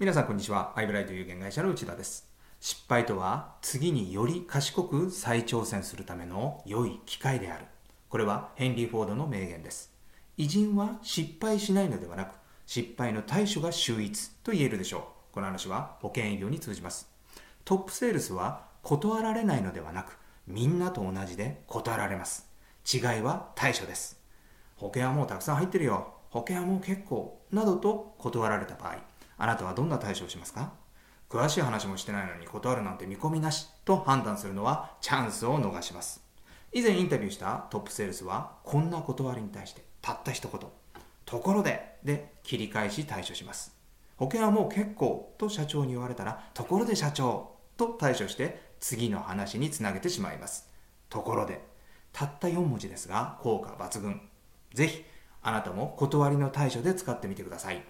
皆さんこんにちは。アイブライト有限会社の内田です。失敗とは次により賢く再挑戦するための良い機会である。これはヘンリー・フォードの名言です。偉人は失敗しないのではなく、失敗の対処が秀逸と言えるでしょう。この話は保険営業に通じます。トップセールスは断られないのではなく、みんなと同じで断られます。違いは対処です。保険はもうたくさん入ってるよ。保険はもう結構。などと断られた場合、あなたはどんな対処をしますか？詳しい話もしてないのに断るなんて見込みなしと判断するのはチャンスを逃します。以前インタビューしたトップセールスはこんな断りに対してたった一言。ところでで切り返し対処します。保険はもう結構と社長に言われたらところで社長と対処して次の話につなげてしまいます。ところでたった4文字ですが効果抜群。ぜひあなたも断りの対処で使ってみてください。